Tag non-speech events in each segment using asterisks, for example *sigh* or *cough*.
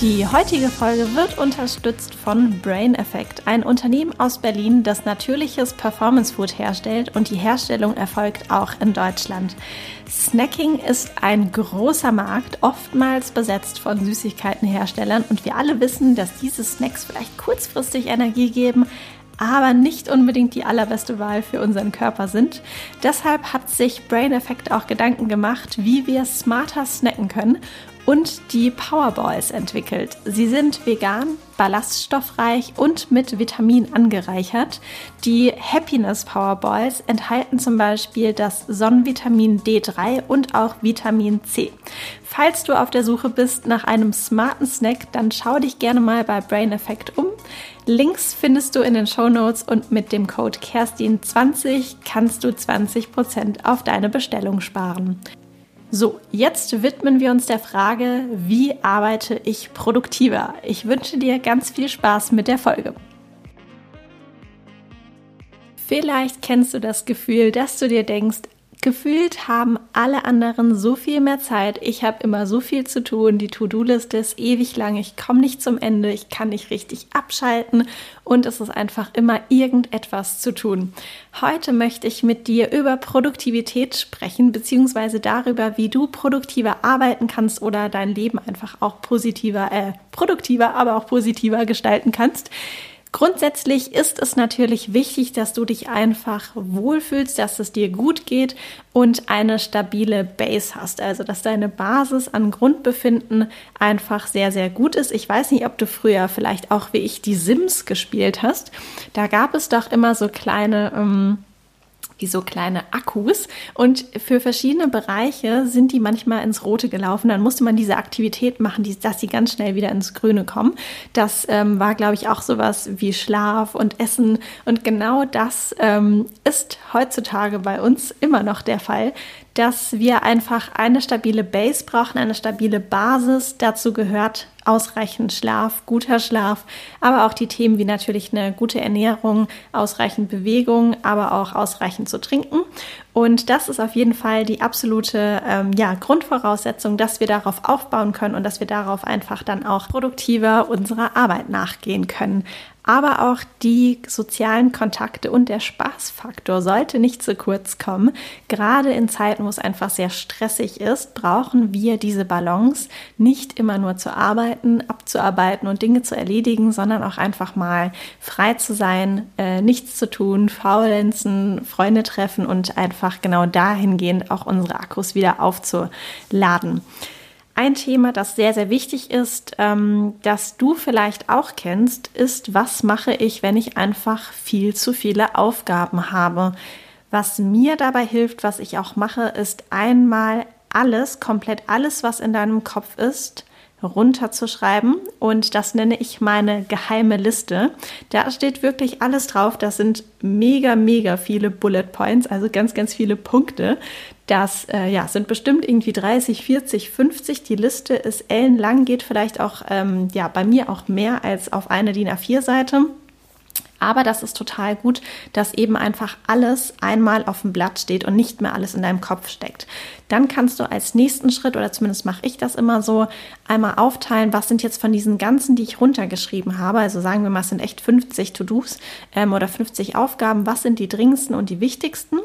Die heutige Folge wird unterstützt von Brain Effect, ein Unternehmen aus Berlin, das natürliches Performance Food herstellt und die Herstellung erfolgt auch in Deutschland. Snacking ist ein großer Markt, oftmals besetzt von Süßigkeitenherstellern und wir alle wissen, dass diese Snacks vielleicht kurzfristig Energie geben, aber nicht unbedingt die allerbeste Wahl für unseren Körper sind. Deshalb hat sich Brain Effect auch Gedanken gemacht, wie wir smarter snacken können und die Powerballs entwickelt. Sie sind vegan, ballaststoffreich und mit Vitamin angereichert. Die Happiness Powerballs enthalten zum Beispiel das Sonnenvitamin D3 und auch Vitamin C. Falls du auf der Suche bist nach einem smarten Snack, dann schau dich gerne mal bei Brain Effect um. Links findest du in den Show Notes und mit dem Code Kerstin20 kannst du 20% auf deine Bestellung sparen. So, jetzt widmen wir uns der Frage, wie arbeite ich produktiver? Ich wünsche dir ganz viel Spaß mit der Folge. Vielleicht kennst du das Gefühl, dass du dir denkst, Gefühlt haben alle anderen so viel mehr Zeit. Ich habe immer so viel zu tun. Die To-Do-Liste ist ewig lang. Ich komme nicht zum Ende. Ich kann nicht richtig abschalten. Und es ist einfach immer irgendetwas zu tun. Heute möchte ich mit dir über Produktivität sprechen, beziehungsweise darüber, wie du produktiver arbeiten kannst oder dein Leben einfach auch positiver, äh, produktiver, aber auch positiver gestalten kannst. Grundsätzlich ist es natürlich wichtig, dass du dich einfach wohlfühlst, dass es dir gut geht und eine stabile Base hast. Also, dass deine Basis an Grundbefinden einfach sehr, sehr gut ist. Ich weiß nicht, ob du früher vielleicht auch wie ich die Sims gespielt hast. Da gab es doch immer so kleine. Ähm, wie so kleine Akkus. Und für verschiedene Bereiche sind die manchmal ins Rote gelaufen. Dann musste man diese Aktivität machen, die, dass sie ganz schnell wieder ins Grüne kommen. Das ähm, war, glaube ich, auch sowas wie Schlaf und Essen. Und genau das ähm, ist heutzutage bei uns immer noch der Fall, dass wir einfach eine stabile Base brauchen, eine stabile Basis. Dazu gehört ausreichend Schlaf, guter Schlaf, aber auch die Themen wie natürlich eine gute Ernährung, ausreichend Bewegung, aber auch ausreichend zu trinken. Und das ist auf jeden Fall die absolute ähm, ja, Grundvoraussetzung, dass wir darauf aufbauen können und dass wir darauf einfach dann auch produktiver unserer Arbeit nachgehen können. Aber auch die sozialen Kontakte und der Spaßfaktor sollte nicht zu kurz kommen. Gerade in Zeiten, wo es einfach sehr stressig ist, brauchen wir diese Balance, nicht immer nur zu arbeiten, abzuarbeiten und Dinge zu erledigen, sondern auch einfach mal frei zu sein, äh, nichts zu tun, faulenzen, Freunde treffen und einfach genau dahingehend auch unsere Akkus wieder aufzuladen. Ein Thema, das sehr, sehr wichtig ist, ähm, das du vielleicht auch kennst, ist, was mache ich, wenn ich einfach viel zu viele Aufgaben habe? Was mir dabei hilft, was ich auch mache, ist einmal alles, komplett alles, was in deinem Kopf ist, runterzuschreiben und das nenne ich meine geheime Liste. Da steht wirklich alles drauf. Das sind mega, mega viele Bullet Points, also ganz, ganz viele Punkte. Das äh, ja, sind bestimmt irgendwie 30, 40, 50. Die Liste ist ellenlang, geht vielleicht auch ähm, ja, bei mir auch mehr als auf eine DIN A4-Seite. Aber das ist total gut, dass eben einfach alles einmal auf dem Blatt steht und nicht mehr alles in deinem Kopf steckt. Dann kannst du als nächsten Schritt, oder zumindest mache ich das immer so, einmal aufteilen, was sind jetzt von diesen ganzen, die ich runtergeschrieben habe. Also sagen wir mal, es sind echt 50 To-Dos ähm, oder 50 Aufgaben. Was sind die dringendsten und die wichtigsten?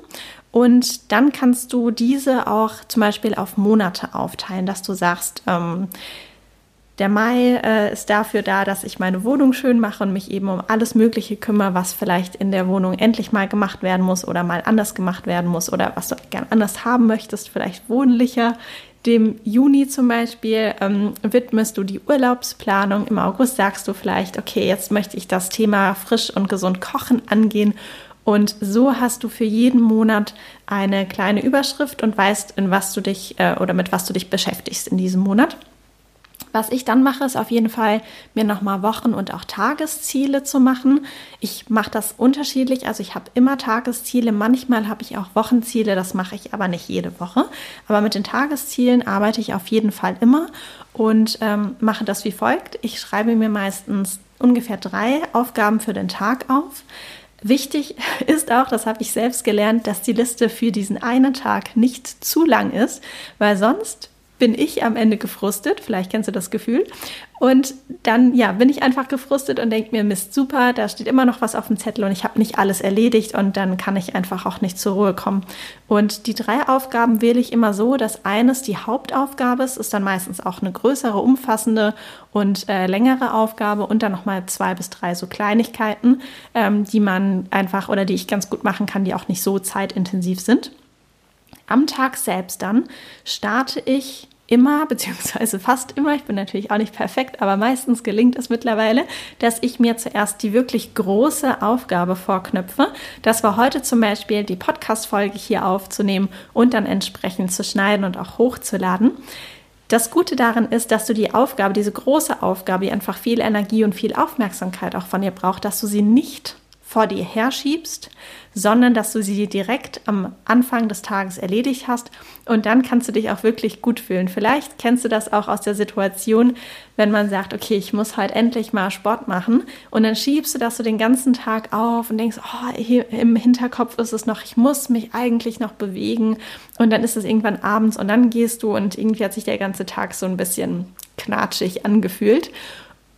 Und dann kannst du diese auch zum Beispiel auf Monate aufteilen, dass du sagst, ähm, der Mai äh, ist dafür da, dass ich meine Wohnung schön mache und mich eben um alles Mögliche kümmere, was vielleicht in der Wohnung endlich mal gemacht werden muss oder mal anders gemacht werden muss oder was du gern anders haben möchtest, vielleicht wohnlicher. Dem Juni zum Beispiel ähm, widmest du die Urlaubsplanung. Im August sagst du vielleicht, okay, jetzt möchte ich das Thema frisch und gesund kochen angehen. Und so hast du für jeden Monat eine kleine Überschrift und weißt, in was du dich äh, oder mit was du dich beschäftigst in diesem Monat. Was ich dann mache, ist auf jeden Fall mir nochmal Wochen- und auch Tagesziele zu machen. Ich mache das unterschiedlich. Also ich habe immer Tagesziele. Manchmal habe ich auch Wochenziele. Das mache ich aber nicht jede Woche. Aber mit den Tageszielen arbeite ich auf jeden Fall immer und ähm, mache das wie folgt. Ich schreibe mir meistens ungefähr drei Aufgaben für den Tag auf. Wichtig *laughs* ist auch, das habe ich selbst gelernt, dass die Liste für diesen einen Tag nicht zu lang ist, weil sonst bin ich am Ende gefrustet. Vielleicht kennst du das Gefühl. Und dann, ja, bin ich einfach gefrustet und denke mir, Mist, super, da steht immer noch was auf dem Zettel und ich habe nicht alles erledigt und dann kann ich einfach auch nicht zur Ruhe kommen. Und die drei Aufgaben wähle ich immer so, dass eines die Hauptaufgabe ist, ist dann meistens auch eine größere, umfassende und äh, längere Aufgabe und dann nochmal zwei bis drei so Kleinigkeiten, ähm, die man einfach oder die ich ganz gut machen kann, die auch nicht so zeitintensiv sind. Am Tag selbst dann starte ich immer, *laughs* beziehungsweise fast immer, ich bin natürlich auch nicht perfekt, aber meistens gelingt es mittlerweile, dass ich mir zuerst die wirklich große Aufgabe vorknöpfe. Das war heute zum Beispiel die Podcast-Folge hier aufzunehmen und dann entsprechend zu schneiden und auch hochzuladen. Das Gute daran ist, dass du die Aufgabe, diese große Aufgabe, die einfach viel Energie und viel Aufmerksamkeit auch von dir braucht, dass du sie nicht vor dir herschiebst, sondern dass du sie direkt am Anfang des Tages erledigt hast und dann kannst du dich auch wirklich gut fühlen. Vielleicht kennst du das auch aus der Situation, wenn man sagt, okay, ich muss heute endlich mal Sport machen und dann schiebst du das so den ganzen Tag auf und denkst, oh, im Hinterkopf ist es noch, ich muss mich eigentlich noch bewegen und dann ist es irgendwann abends und dann gehst du und irgendwie hat sich der ganze Tag so ein bisschen knatschig angefühlt.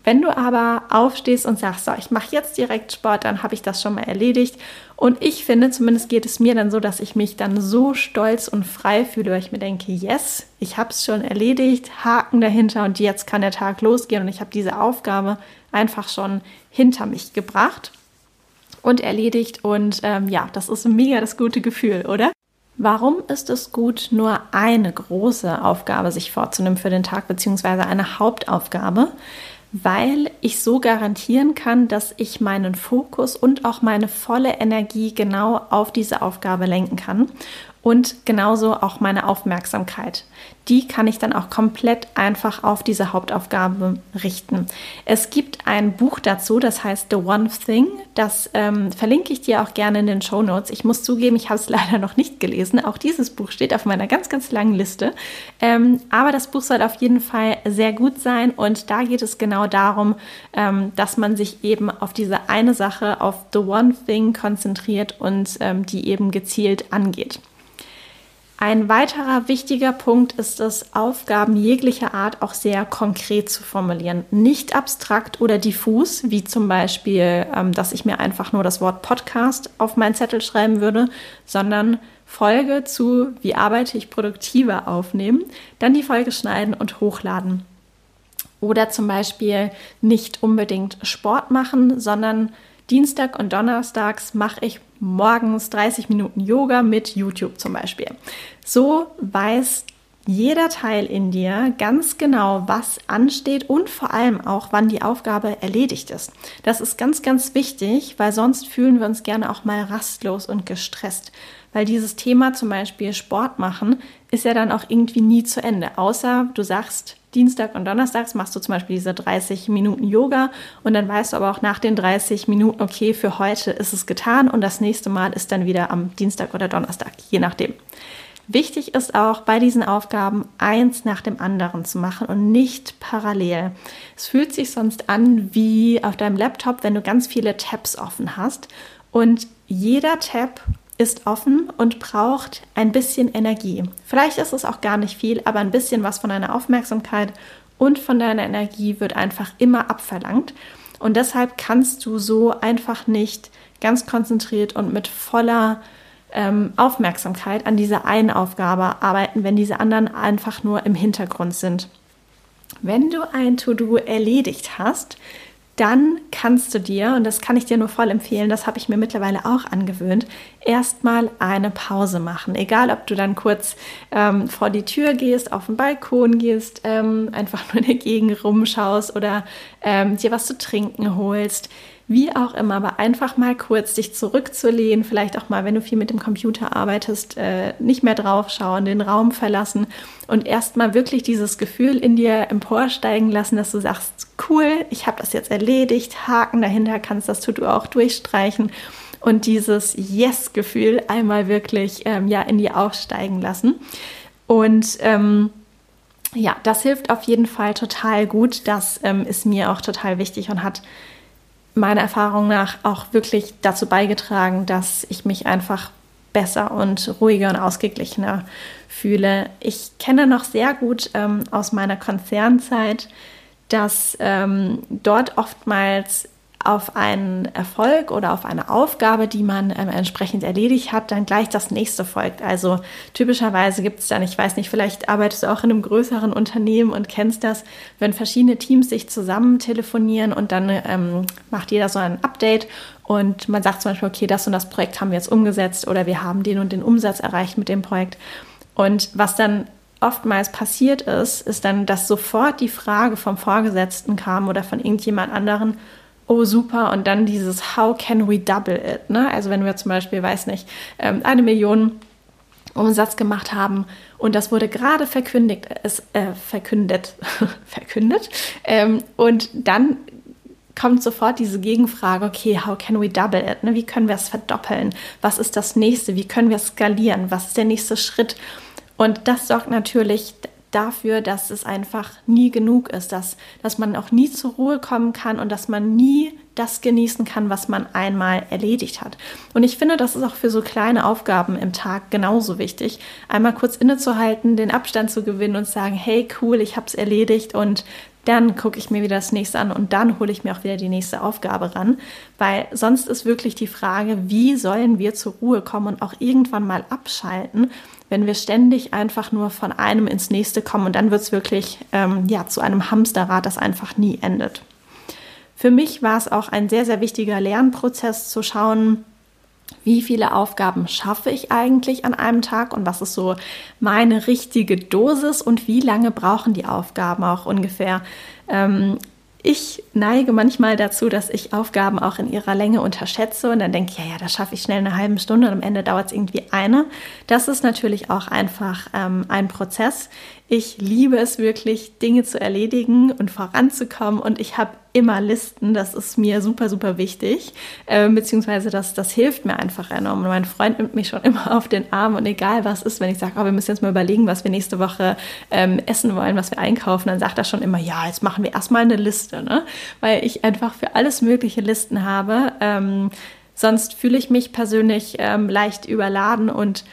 Wenn du aber aufstehst und sagst, so, ich mache jetzt direkt Sport, dann habe ich das schon mal erledigt. Und ich finde, zumindest geht es mir dann so, dass ich mich dann so stolz und frei fühle, weil ich mir denke, yes, ich habe es schon erledigt, Haken dahinter und jetzt kann der Tag losgehen und ich habe diese Aufgabe einfach schon hinter mich gebracht und erledigt. Und ähm, ja, das ist mega das gute Gefühl, oder? Warum ist es gut, nur eine große Aufgabe sich vorzunehmen für den Tag, beziehungsweise eine Hauptaufgabe? Weil ich so garantieren kann, dass ich meinen Fokus und auch meine volle Energie genau auf diese Aufgabe lenken kann und genauso auch meine Aufmerksamkeit. Die kann ich dann auch komplett einfach auf diese Hauptaufgabe richten. Es gibt ein Buch dazu, das heißt The One Thing. Das ähm, verlinke ich dir auch gerne in den Show Notes. Ich muss zugeben, ich habe es *laughs* leider noch nicht gelesen. Auch dieses Buch steht auf meiner ganz, ganz langen Liste. Ähm, aber das Buch soll auf jeden Fall sehr gut sein und da geht es genau darum, ähm, dass man sich eben auf diese eine Sache, auf The One Thing konzentriert und ähm, die eben gezielt angeht. Ein weiterer wichtiger Punkt ist es, Aufgaben jeglicher Art auch sehr konkret zu formulieren. Nicht abstrakt oder diffus, wie zum Beispiel, ähm, dass ich mir einfach nur das Wort Podcast auf meinen Zettel schreiben würde, sondern Folge zu, wie arbeite ich produktiver aufnehmen, dann die Folge schneiden und hochladen. Oder zum Beispiel nicht unbedingt Sport machen, sondern Dienstag und Donnerstags mache ich morgens 30 Minuten Yoga mit YouTube zum Beispiel. So weiß jeder Teil in dir ganz genau, was ansteht und vor allem auch, wann die Aufgabe erledigt ist. Das ist ganz, ganz wichtig, weil sonst fühlen wir uns gerne auch mal rastlos und gestresst. Weil dieses Thema zum Beispiel Sport machen ist ja dann auch irgendwie nie zu Ende. Außer du sagst, Dienstag und Donnerstags machst du zum Beispiel diese 30 Minuten Yoga und dann weißt du aber auch nach den 30 Minuten, okay, für heute ist es getan und das nächste Mal ist dann wieder am Dienstag oder Donnerstag, je nachdem. Wichtig ist auch bei diesen Aufgaben eins nach dem anderen zu machen und nicht parallel. Es fühlt sich sonst an wie auf deinem Laptop, wenn du ganz viele Tabs offen hast und jeder Tab ist offen und braucht ein bisschen Energie. Vielleicht ist es auch gar nicht viel, aber ein bisschen was von deiner Aufmerksamkeit und von deiner Energie wird einfach immer abverlangt. Und deshalb kannst du so einfach nicht ganz konzentriert und mit voller ähm, Aufmerksamkeit an dieser einen Aufgabe arbeiten, wenn diese anderen einfach nur im Hintergrund sind. Wenn du ein To-Do erledigt hast, dann kannst du dir, und das kann ich dir nur voll empfehlen, das habe ich mir mittlerweile auch angewöhnt, erstmal eine Pause machen. Egal, ob du dann kurz ähm, vor die Tür gehst, auf den Balkon gehst, ähm, einfach nur in der Gegend rumschaust oder ähm, dir was zu trinken holst. Wie auch immer, aber einfach mal kurz dich zurückzulehnen, vielleicht auch mal, wenn du viel mit dem Computer arbeitest, äh, nicht mehr draufschauen, den Raum verlassen und erstmal wirklich dieses Gefühl in dir emporsteigen lassen, dass du sagst, cool, ich habe das jetzt erledigt, Haken dahinter, kannst das To-Do auch durchstreichen und dieses Yes-Gefühl einmal wirklich ähm, ja, in dir aufsteigen lassen. Und ähm, ja, das hilft auf jeden Fall total gut. Das ähm, ist mir auch total wichtig und hat meiner Erfahrung nach auch wirklich dazu beigetragen, dass ich mich einfach besser und ruhiger und ausgeglichener fühle. Ich kenne noch sehr gut ähm, aus meiner Konzernzeit, dass ähm, dort oftmals auf einen Erfolg oder auf eine Aufgabe, die man ähm, entsprechend erledigt hat, dann gleich das nächste folgt. Also typischerweise gibt es dann, ich weiß nicht, vielleicht arbeitest du auch in einem größeren Unternehmen und kennst das, wenn verschiedene Teams sich zusammen telefonieren und dann ähm, macht jeder so ein Update und man sagt zum Beispiel, okay, das und das Projekt haben wir jetzt umgesetzt oder wir haben den und den Umsatz erreicht mit dem Projekt. Und was dann oftmals passiert ist, ist dann, dass sofort die Frage vom Vorgesetzten kam oder von irgendjemand anderen, oh super, und dann dieses How can we double it? Ne? Also wenn wir zum Beispiel, weiß nicht, ähm, eine Million Umsatz gemacht haben und das wurde gerade verkündigt, es, äh, verkündet, *laughs* verkündet, ähm, und dann kommt sofort diese Gegenfrage, okay, how can we double it? Ne? Wie können wir es verdoppeln? Was ist das nächste? Wie können wir skalieren? Was ist der nächste Schritt? Und das sorgt natürlich dafür, dass es einfach nie genug ist, dass, dass man auch nie zur Ruhe kommen kann und dass man nie das genießen kann, was man einmal erledigt hat. Und ich finde, das ist auch für so kleine Aufgaben im Tag genauso wichtig, einmal kurz innezuhalten, den Abstand zu gewinnen und sagen, hey, cool, ich habe es erledigt und dann gucke ich mir wieder das nächste an und dann hole ich mir auch wieder die nächste Aufgabe ran, weil sonst ist wirklich die Frage, wie sollen wir zur Ruhe kommen und auch irgendwann mal abschalten wenn wir ständig einfach nur von einem ins nächste kommen und dann wird es wirklich ähm, ja, zu einem Hamsterrad, das einfach nie endet. Für mich war es auch ein sehr, sehr wichtiger Lernprozess zu schauen, wie viele Aufgaben schaffe ich eigentlich an einem Tag und was ist so meine richtige Dosis und wie lange brauchen die Aufgaben auch ungefähr. Ähm, ich neige manchmal dazu, dass ich Aufgaben auch in ihrer Länge unterschätze und dann denke ja, ja, das schaffe ich schnell eine halbe Stunde und am Ende dauert es irgendwie eine. Das ist natürlich auch einfach ähm, ein Prozess. Ich liebe es wirklich, Dinge zu erledigen und voranzukommen und ich habe immer Listen. Das ist mir super, super wichtig, äh, beziehungsweise das, das hilft mir einfach enorm. Und mein Freund nimmt mich schon immer *laughs* auf den Arm und egal was ist, wenn ich sage, oh, wir müssen jetzt mal überlegen, was wir nächste Woche ähm, essen wollen, was wir einkaufen, dann sagt er schon immer, ja, jetzt machen wir erstmal eine Liste, ne? weil ich einfach für alles mögliche Listen habe. Ähm, sonst fühle ich mich persönlich ähm, leicht überladen und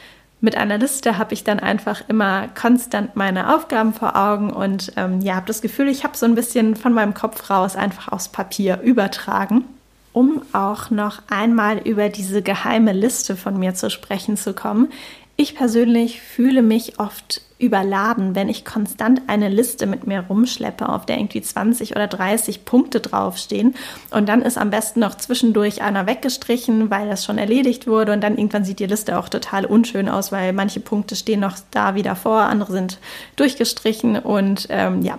mit einer Liste habe ich dann einfach immer konstant meine Aufgaben vor Augen und ähm, ja, habe das Gefühl, ich habe so ein bisschen von meinem Kopf raus einfach aufs Papier übertragen. Um auch noch einmal über diese geheime Liste von mir zu sprechen zu kommen. Ich persönlich fühle mich oft überladen, wenn ich konstant eine Liste mit mir rumschleppe, auf der irgendwie 20 oder 30 Punkte draufstehen und dann ist am besten noch zwischendurch einer weggestrichen, weil das schon erledigt wurde und dann irgendwann sieht die Liste auch total unschön aus, weil manche Punkte stehen noch da wieder vor, andere sind durchgestrichen und ähm, ja,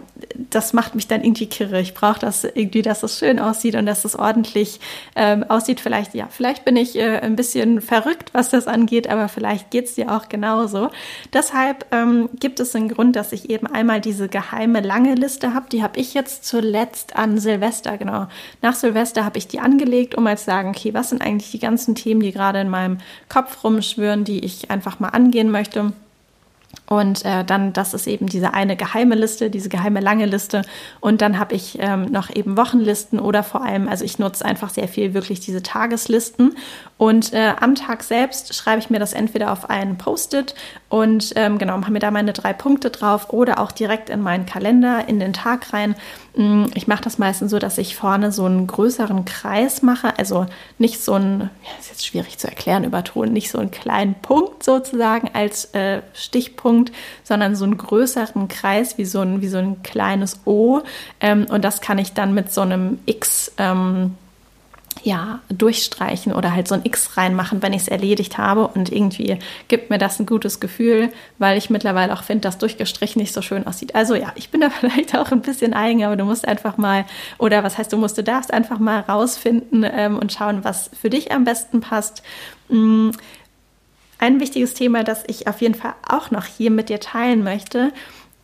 das macht mich dann irgendwie kirre. Ich brauche das irgendwie, dass es schön aussieht und dass es ordentlich ähm, aussieht. Vielleicht, ja, vielleicht bin ich äh, ein bisschen verrückt, was das angeht, aber vielleicht geht es dir auch genauso. Deshalb ähm, gibt es einen Grund, dass ich eben einmal diese geheime lange Liste habe. Die habe ich jetzt zuletzt an Silvester, genau. Nach Silvester habe ich die angelegt, um mal zu sagen, okay, was sind eigentlich die ganzen Themen, die gerade in meinem Kopf rumschwören, die ich einfach mal angehen möchte. Und äh, dann, das ist eben diese eine geheime Liste, diese geheime lange Liste. Und dann habe ich ähm, noch eben Wochenlisten oder vor allem, also ich nutze einfach sehr viel wirklich diese Tageslisten. Und äh, am Tag selbst schreibe ich mir das entweder auf einen Post-it und ähm, genau, mache mir da meine drei Punkte drauf oder auch direkt in meinen Kalender, in den Tag rein. Mm, ich mache das meistens so, dass ich vorne so einen größeren Kreis mache, also nicht so ein, ja, ist jetzt schwierig zu erklären über Ton, nicht so einen kleinen Punkt sozusagen als äh, Stichpunkt, sondern so einen größeren Kreis wie so ein, wie so ein kleines O. Ähm, und das kann ich dann mit so einem X ähm, ja, durchstreichen oder halt so ein X reinmachen, wenn ich es erledigt habe. Und irgendwie gibt mir das ein gutes Gefühl, weil ich mittlerweile auch finde, dass durchgestrichen nicht so schön aussieht. Also ja, ich bin da *laughs* vielleicht auch ein bisschen eigen, aber du musst einfach mal, oder was heißt du musst, du darfst einfach mal rausfinden ähm, und schauen, was für dich am besten passt. Mm, ein wichtiges Thema, das ich auf jeden Fall auch noch hier mit dir teilen möchte,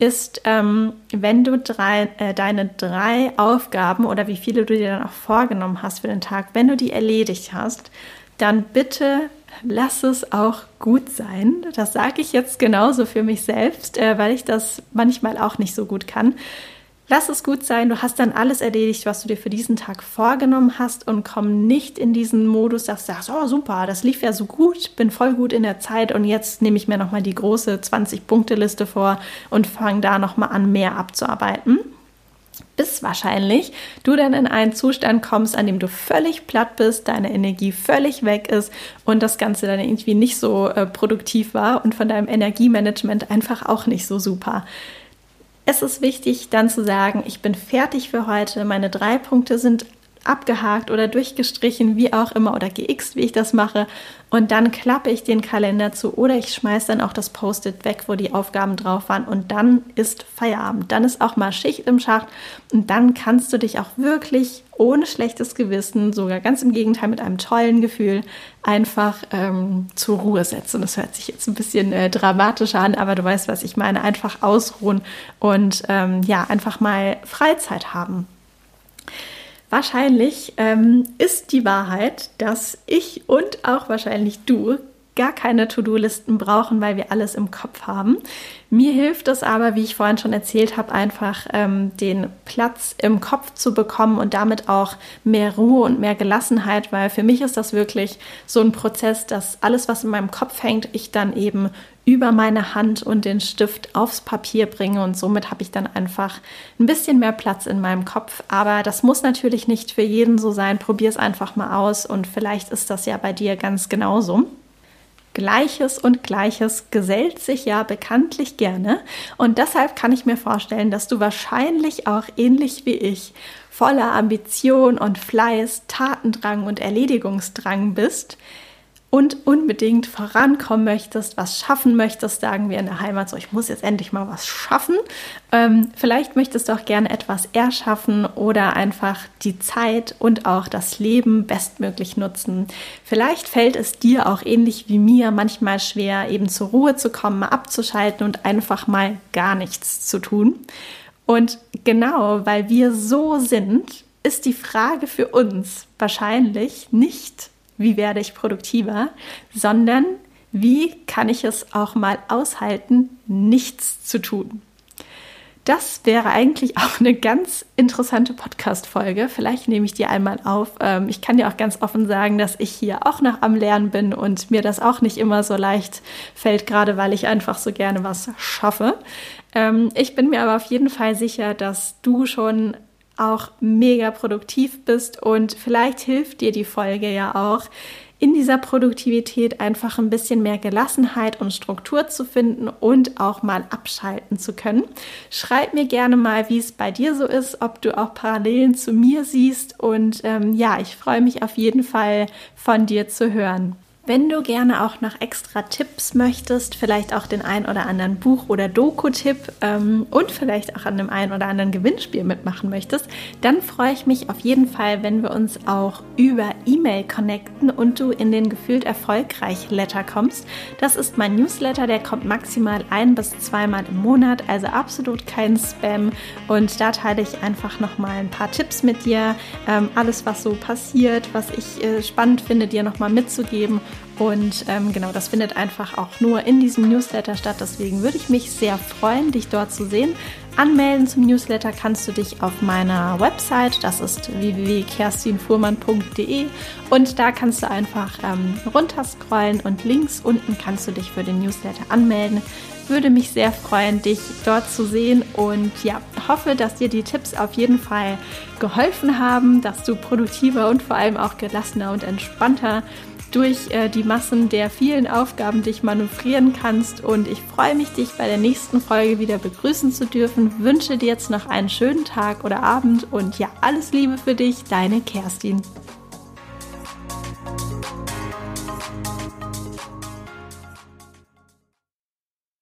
ist, ähm, wenn du drei, äh, deine drei Aufgaben oder wie viele du dir dann auch vorgenommen hast für den Tag, wenn du die erledigt hast, dann bitte lass es auch gut sein. Das sage ich jetzt genauso für mich selbst, äh, weil ich das manchmal auch nicht so gut kann. Lass es gut sein, du hast dann alles erledigt, was du dir für diesen Tag vorgenommen hast und komm nicht in diesen Modus, dass du sagst, oh super, das lief ja so gut, bin voll gut in der Zeit und jetzt nehme ich mir nochmal die große 20-Punkte-Liste vor und fange da nochmal an, mehr abzuarbeiten. Bis wahrscheinlich du dann in einen Zustand kommst, an dem du völlig platt bist, deine Energie völlig weg ist und das Ganze dann irgendwie nicht so äh, produktiv war und von deinem Energiemanagement einfach auch nicht so super. Es ist wichtig, dann zu sagen, ich bin fertig für heute, meine drei Punkte sind abgehakt oder durchgestrichen, wie auch immer, oder geixt, wie ich das mache. Und dann klappe ich den Kalender zu oder ich schmeiße dann auch das Post-it weg, wo die Aufgaben drauf waren. Und dann ist Feierabend. Dann ist auch mal Schicht im Schacht. Und dann kannst du dich auch wirklich ohne schlechtes Gewissen, sogar ganz im Gegenteil mit einem tollen Gefühl, einfach ähm, zur Ruhe setzen. Das hört sich jetzt ein bisschen äh, dramatischer an, aber du weißt, was ich meine. Einfach ausruhen und ähm, ja, einfach mal Freizeit haben. Wahrscheinlich ähm, ist die Wahrheit, dass ich und auch wahrscheinlich du gar keine To-Do-Listen brauchen, weil wir alles im Kopf haben. Mir hilft es aber, wie ich vorhin schon erzählt habe, einfach ähm, den Platz im Kopf zu bekommen und damit auch mehr Ruhe und mehr Gelassenheit, weil für mich ist das wirklich so ein Prozess, dass alles, was in meinem Kopf hängt, ich dann eben über meine Hand und den Stift aufs Papier bringe und somit habe ich dann einfach ein bisschen mehr Platz in meinem Kopf. Aber das muss natürlich nicht für jeden so sein. Probier es einfach mal aus und vielleicht ist das ja bei dir ganz genauso. Gleiches und Gleiches gesellt sich ja bekanntlich gerne. Und deshalb kann ich mir vorstellen, dass du wahrscheinlich auch ähnlich wie ich voller Ambition und Fleiß, Tatendrang und Erledigungsdrang bist und unbedingt vorankommen möchtest, was schaffen möchtest, sagen wir in der Heimat so, ich muss jetzt endlich mal was schaffen. Ähm, vielleicht möchtest du auch gerne etwas erschaffen oder einfach die Zeit und auch das Leben bestmöglich nutzen. Vielleicht fällt es dir auch ähnlich wie mir manchmal schwer, eben zur Ruhe zu kommen, abzuschalten und einfach mal gar nichts zu tun. Und genau, weil wir so sind, ist die Frage für uns wahrscheinlich nicht, wie werde ich produktiver, sondern wie kann ich es auch mal aushalten, nichts zu tun. Das wäre eigentlich *laughs* auch eine ganz interessante Podcast-Folge. Vielleicht nehme ich die einmal auf. Ähm, ich kann dir auch ganz offen sagen, dass ich hier auch noch am Lernen bin und mir das auch nicht immer so leicht fällt, gerade weil ich einfach so gerne was schaffe. Ähm, ich bin mir aber auf jeden Fall sicher, dass du schon auch mega produktiv bist und vielleicht hilft dir die Folge ja auch, in dieser Produktivität einfach ein bisschen mehr Gelassenheit und Struktur zu finden und auch mal abschalten zu können. Schreib mir gerne mal, wie es bei dir so ist, ob du auch Parallelen zu mir siehst und ähm, ja, ich freue mich auf jeden Fall von dir zu hören. Wenn du gerne auch noch extra Tipps möchtest, vielleicht auch den ein oder anderen Buch- oder Doku-Tipp ähm, und vielleicht auch an dem ein oder anderen Gewinnspiel mitmachen möchtest, dann freue ich mich auf jeden Fall, wenn wir uns auch über E-Mail connecten und du in den gefühlt erfolgreich Letter kommst. Das ist mein Newsletter, der kommt maximal ein bis zweimal im Monat, also absolut kein Spam. Und da teile ich einfach nochmal ein paar Tipps mit dir, ähm, alles was so passiert, was ich äh, spannend finde, dir nochmal mitzugeben und ähm, genau, das findet einfach auch nur in diesem Newsletter statt. Deswegen würde ich mich sehr freuen, dich dort zu sehen. Anmelden zum Newsletter kannst du dich auf meiner Website, das ist www.kerstinfuhrmann.de und da kannst du einfach ähm, runterscrollen und links unten kannst du dich für den Newsletter anmelden. Würde mich sehr freuen, dich dort zu sehen und ja, hoffe, dass dir die Tipps auf jeden Fall geholfen haben, dass du produktiver und vor allem auch gelassener und entspannter durch äh, die Massen der vielen Aufgaben dich manövrieren kannst. Und ich freue mich, dich bei der nächsten Folge wieder begrüßen zu dürfen. Wünsche dir jetzt noch einen schönen Tag oder Abend und ja, alles Liebe für dich, deine Kerstin.